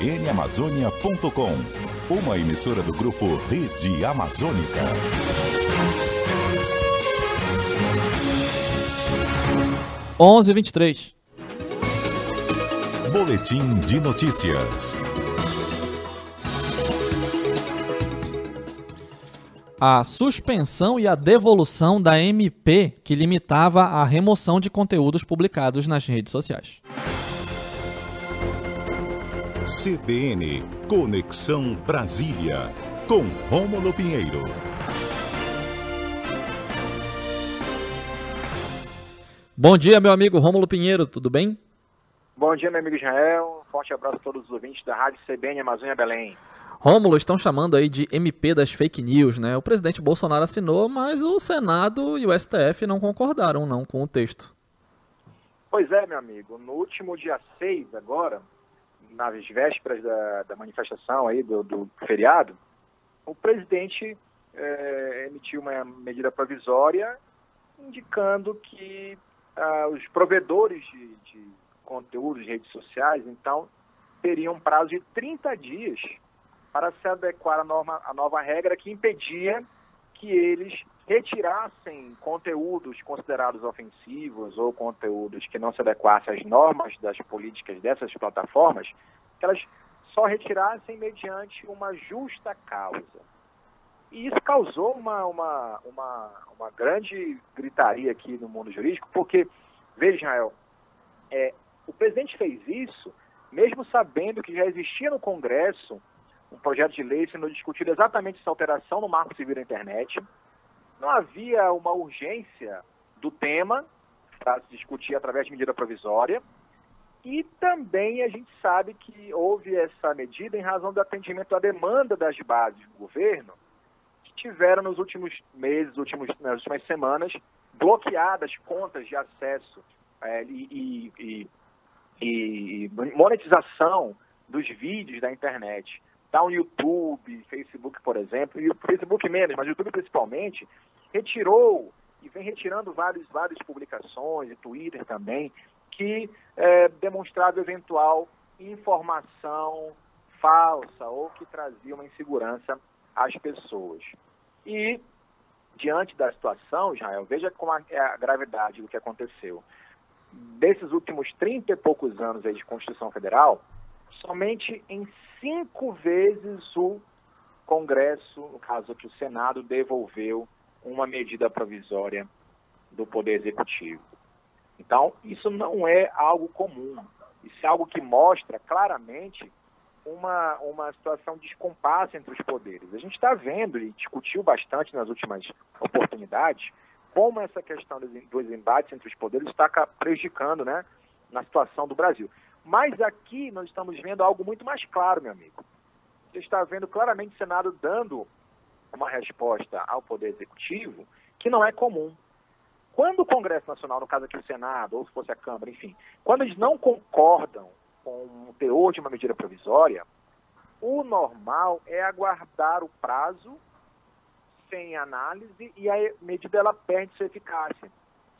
cbnamazônia.com, uma emissora do grupo Rede Amazônica. Onze vinte Boletim de notícias. a suspensão e a devolução da MP que limitava a remoção de conteúdos publicados nas redes sociais. CBN Conexão Brasília, com Rômulo Pinheiro. Bom dia, meu amigo Rômulo Pinheiro, tudo bem? Bom dia, meu amigo Israel. Um forte abraço a todos os ouvintes da Rádio CBN Amazônia Belém. Rômulo, estão chamando aí de MP das fake news, né? O presidente Bolsonaro assinou, mas o Senado e o STF não concordaram não com o texto. Pois é, meu amigo. No último dia 6 agora, nas vésperas da, da manifestação aí do, do, feriado, o presidente é, emitiu uma medida provisória indicando que ah, os provedores de, de conteúdos de redes sociais, então, teriam um prazo de 30 dias para se adequar à, norma, à nova regra que impedia que eles retirassem conteúdos considerados ofensivos ou conteúdos que não se adequassem às normas das políticas dessas plataformas, que elas só retirassem mediante uma justa causa. E isso causou uma, uma, uma, uma grande gritaria aqui no mundo jurídico, porque, veja, Israel, é, o presidente fez isso mesmo sabendo que já existia no Congresso um projeto de lei sendo discutido exatamente essa alteração no Marco Civil da Internet. Não havia uma urgência do tema para se discutir através de medida provisória. E também a gente sabe que houve essa medida em razão do atendimento à demanda das bases do governo, que tiveram nos últimos meses, últimos, nas últimas semanas, bloqueadas contas de acesso é, e, e, e, e monetização dos vídeos da internet. Tá o YouTube, Facebook, por exemplo, e o Facebook menos, mas o YouTube principalmente, retirou e vem retirando vários, várias publicações, e Twitter também, que é, demonstrava eventual informação falsa ou que trazia uma insegurança às pessoas. E, diante da situação, Israel, veja como é a gravidade do que aconteceu. Desses últimos 30 e poucos anos de Constituição Federal, somente em cinco vezes o Congresso, no caso aqui o Senado, devolveu uma medida provisória do Poder Executivo. Então, isso não é algo comum. Isso é algo que mostra claramente uma, uma situação de descompasso entre os poderes. A gente está vendo e discutiu bastante nas últimas oportunidades como essa questão dos embates entre os poderes está prejudicando né, na situação do Brasil. Mas aqui nós estamos vendo algo muito mais claro, meu amigo. Você está vendo claramente o Senado dando uma resposta ao Poder Executivo que não é comum. Quando o Congresso Nacional, no caso aqui o Senado, ou se fosse a Câmara, enfim, quando eles não concordam com o teor de uma medida provisória, o normal é aguardar o prazo sem análise e a medida ela perde sua eficácia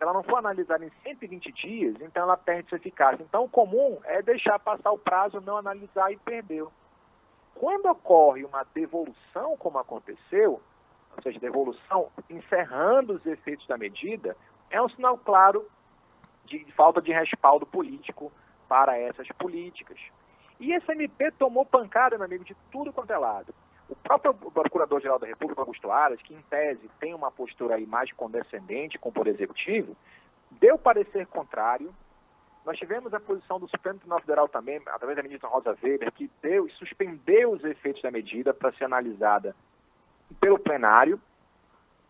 ela não for analisada em 120 dias, então ela perde sua eficácia. Então, o comum é deixar passar o prazo, não analisar e perdeu. Quando ocorre uma devolução, como aconteceu, ou seja, devolução encerrando os efeitos da medida, é um sinal claro de falta de respaldo político para essas políticas. E esse MP tomou pancada, meu amigo, de tudo quanto é lado. O próprio Procurador-Geral da República, Augusto Aras, que em tese tem uma postura aí mais condescendente com o Poder Executivo, deu parecer contrário. Nós tivemos a posição do Supremo Tribunal Federal também, através da ministra Rosa Weber, que deu e suspendeu os efeitos da medida para ser analisada pelo plenário,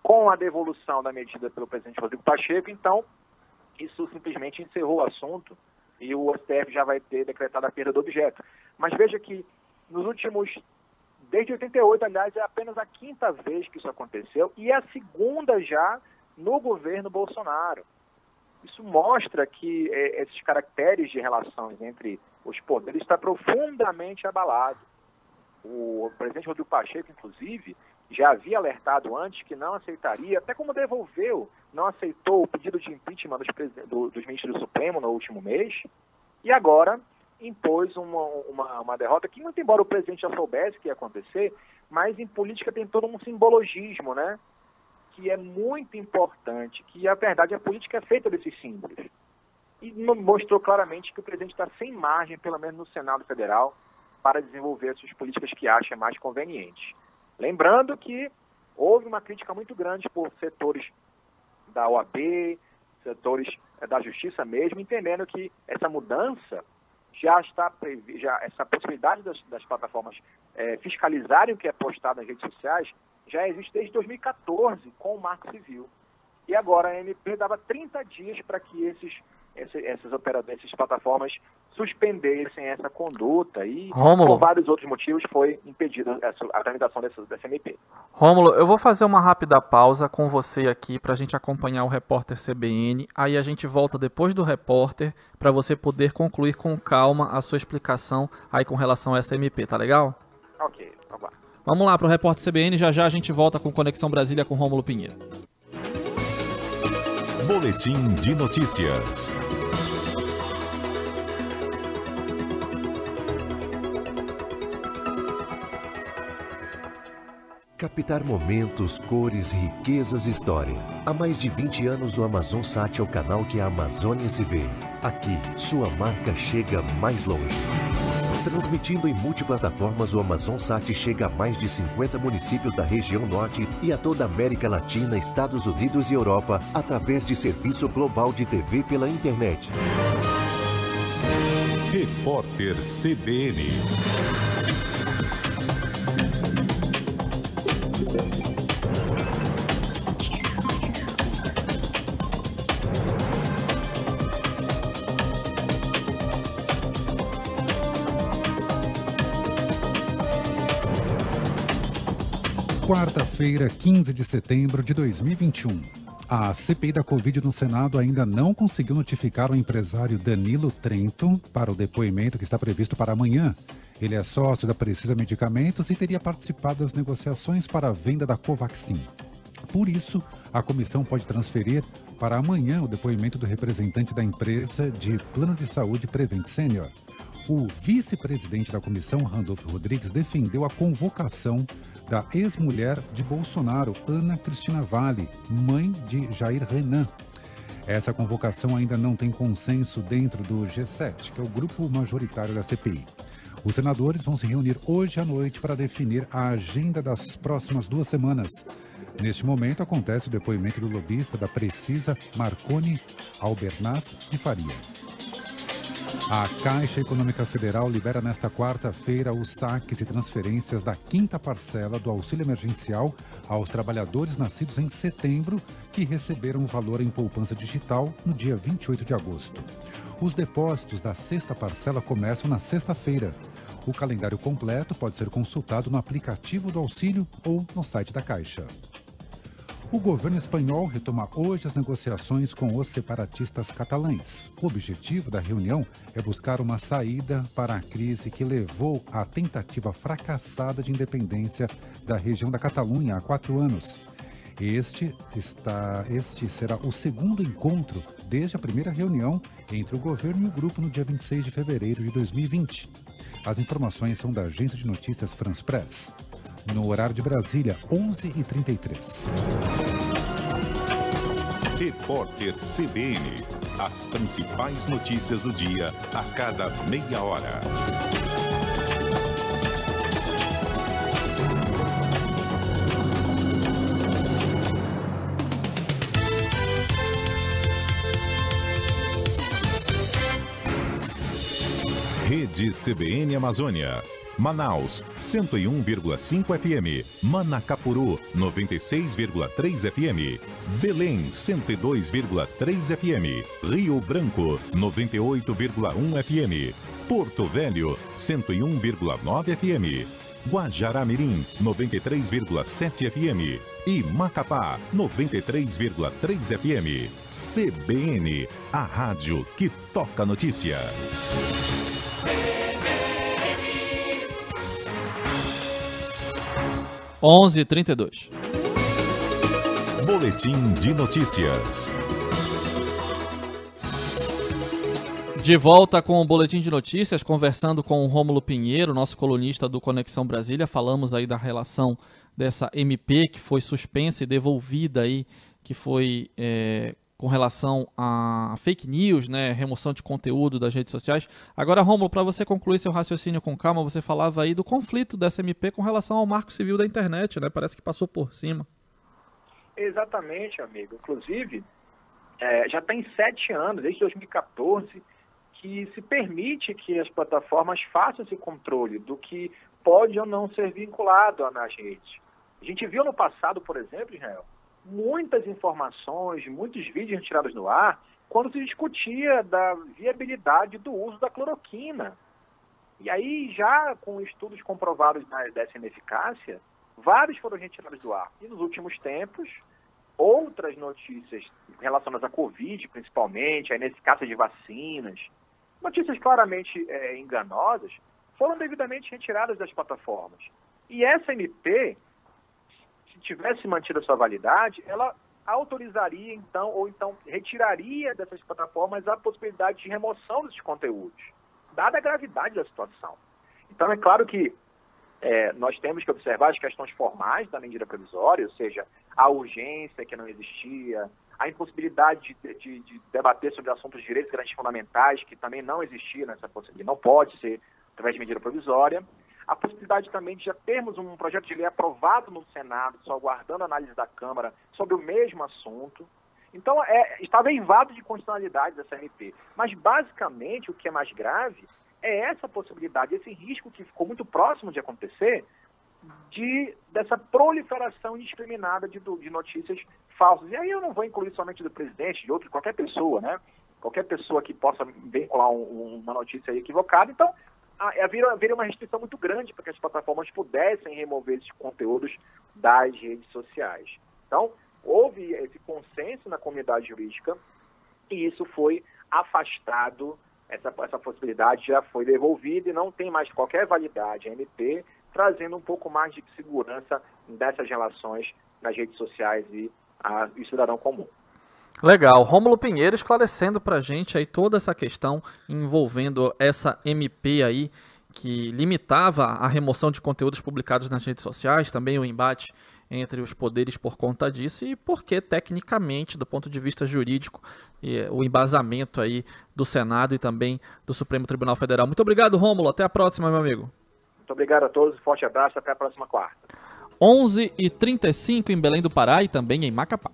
com a devolução da medida pelo presidente Rodrigo Pacheco. Então, isso simplesmente encerrou o assunto e o STF já vai ter decretado a perda do objeto. Mas veja que nos últimos Desde 88, aliás, é apenas a quinta vez que isso aconteceu e é a segunda já no governo Bolsonaro. Isso mostra que é, esses caracteres de relações entre os poderes está profundamente abalado. O presidente Rodrigo Pacheco, inclusive, já havia alertado antes que não aceitaria, até como devolveu, não aceitou o pedido de impeachment dos, do, dos ministros do Supremo no último mês, e agora impôs uma, uma, uma, derrota que, muito embora o presidente já soubesse que ia acontecer, mas em política tem todo um simbologismo, né? Que é muito importante, que a verdade, a política é feita desses símbolos. E mostrou claramente que o presidente está sem margem, pelo menos no Senado Federal, para desenvolver as suas políticas que acha mais convenientes. Lembrando que houve uma crítica muito grande por setores da OAB, setores eh, da justiça mesmo, entendendo que essa mudança já está já essa possibilidade das, das plataformas é, fiscalizarem o que é postado nas redes sociais já existe desde 2014 com o Marco Civil. E agora a MP dava 30 dias para que esses esse, essas operadoras, essas plataformas suspendessem essa conduta e Rômulo. por vários outros motivos foi impedida a, a tramitação dessa, dessa MP. Rômulo, eu vou fazer uma rápida pausa com você aqui para a gente acompanhar o repórter CBN. Aí a gente volta depois do repórter para você poder concluir com calma a sua explicação aí com relação a essa MP, tá legal? Ok, vamos lá. Vamos lá para o repórter CBN, já já a gente volta com Conexão Brasília com Rômulo Pinheiro. Boletim de notícias. Captar momentos, cores, riquezas história. Há mais de 20 anos o Amazon Sat é o canal que a Amazônia se vê. Aqui, sua marca chega mais longe. Transmitindo em multiplataformas, o Amazon Sat chega a mais de 50 municípios da região norte e a toda a América Latina, Estados Unidos e Europa através de serviço global de TV pela internet. Repórter CBN. Quarta-feira, 15 de setembro de 2021. A CPI da Covid no Senado ainda não conseguiu notificar o empresário Danilo Trento para o depoimento que está previsto para amanhã. Ele é sócio da Precisa Medicamentos e teria participado das negociações para a venda da Covaxin. Por isso, a comissão pode transferir para amanhã o depoimento do representante da empresa de plano de saúde Prevent Senior. O vice-presidente da comissão, Randolfo Rodrigues, defendeu a convocação da ex-mulher de Bolsonaro, Ana Cristina Vale, mãe de Jair Renan. Essa convocação ainda não tem consenso dentro do G7, que é o grupo majoritário da CPI. Os senadores vão se reunir hoje à noite para definir a agenda das próximas duas semanas. Neste momento acontece o depoimento do lobista da Precisa, Marconi Albernaz de Faria. A Caixa Econômica Federal libera nesta quarta-feira os saques e transferências da quinta parcela do auxílio emergencial aos trabalhadores nascidos em setembro que receberam o valor em poupança digital no dia 28 de agosto. Os depósitos da sexta parcela começam na sexta-feira. O calendário completo pode ser consultado no aplicativo do auxílio ou no site da Caixa. O governo espanhol retoma hoje as negociações com os separatistas catalães. O objetivo da reunião é buscar uma saída para a crise que levou à tentativa fracassada de independência da região da Catalunha há quatro anos. Este, está, este será o segundo encontro desde a primeira reunião entre o governo e o grupo no dia 26 de fevereiro de 2020. As informações são da agência de notícias France Press no horário de Brasília, 11h33. Repórter CBN. As principais notícias do dia a cada meia hora. Rede CBN Amazônia. Manaus, 101,5 FM. Manacapuru, 96,3 FM. Belém, 102,3 FM. Rio Branco, 98,1 FM. Porto Velho, 101,9 FM. Guajará-Mirim, 93,7 FM. E Macapá, 93,3 FM. CBN, a rádio que toca notícia. 11:32. Boletim de notícias. De volta com o Boletim de Notícias, conversando com o Rômulo Pinheiro, nosso colunista do Conexão Brasília. Falamos aí da relação dessa MP que foi suspensa e devolvida aí, que foi é, com relação a fake news, né, remoção de conteúdo das redes sociais. Agora, Rômulo, para você concluir seu raciocínio com calma, você falava aí do conflito dessa MP com relação ao marco civil da internet, né? Parece que passou por cima. Exatamente, amigo. Inclusive, é, já tem sete anos, desde 2014, que se permite que as plataformas façam esse controle do que pode ou não ser vinculado nas redes. A gente viu no passado, por exemplo, Israel, muitas informações, muitos vídeos tirados no ar, quando se discutia da viabilidade do uso da cloroquina. E aí, já com estudos comprovados dessa ineficácia, vários foram retirados do ar. E nos últimos tempos, outras notícias relacionadas à Covid, principalmente, a ineficácia de vacinas, notícias claramente é, enganosas, foram devidamente retiradas das plataformas. E essa MP, se tivesse mantido a sua validade, ela autorizaria, então, ou então retiraria dessas plataformas a possibilidade de remoção desses conteúdos, dada a gravidade da situação. Então, é claro que é, nós temos que observar as questões formais da medida provisória, ou seja, a urgência que não existia, a impossibilidade de, de, de debater sobre assuntos de direitos e garantias fundamentais, que também não existia nessa possibilidade, não pode ser através de medida provisória, a possibilidade também de já termos um projeto de lei aprovado no Senado, só aguardando a análise da Câmara sobre o mesmo assunto. Então, é, estava invado de constitucionalidade dessa MP. Mas, basicamente, o que é mais grave é essa possibilidade, esse risco que ficou muito próximo de acontecer, de dessa proliferação indiscriminada de, de notícias falsas. E aí eu não vou incluir somente do presidente, de outro, qualquer pessoa, né? Qualquer pessoa que possa vincular um, uma notícia equivocada. Então, haveria, haveria uma restrição muito grande para que as plataformas pudessem remover esses conteúdos das redes sociais. Então, houve esse consenso na comunidade jurídica e isso foi afastado essa, essa possibilidade já foi devolvida e não tem mais qualquer validade a MP, trazendo um pouco mais de segurança dessas relações nas redes sociais e a, e cidadão comum. Legal. Rômulo Pinheiro esclarecendo para a gente aí toda essa questão envolvendo essa MP aí que limitava a remoção de conteúdos publicados nas redes sociais, também o embate entre os poderes por conta disso e porque tecnicamente, do ponto de vista jurídico, o embasamento aí do Senado e também do Supremo Tribunal Federal. Muito obrigado, Rômulo. Até a próxima, meu amigo. Muito obrigado a todos. Forte abraço. Até a próxima quarta. 11h35 em Belém do Pará e também em Macapá.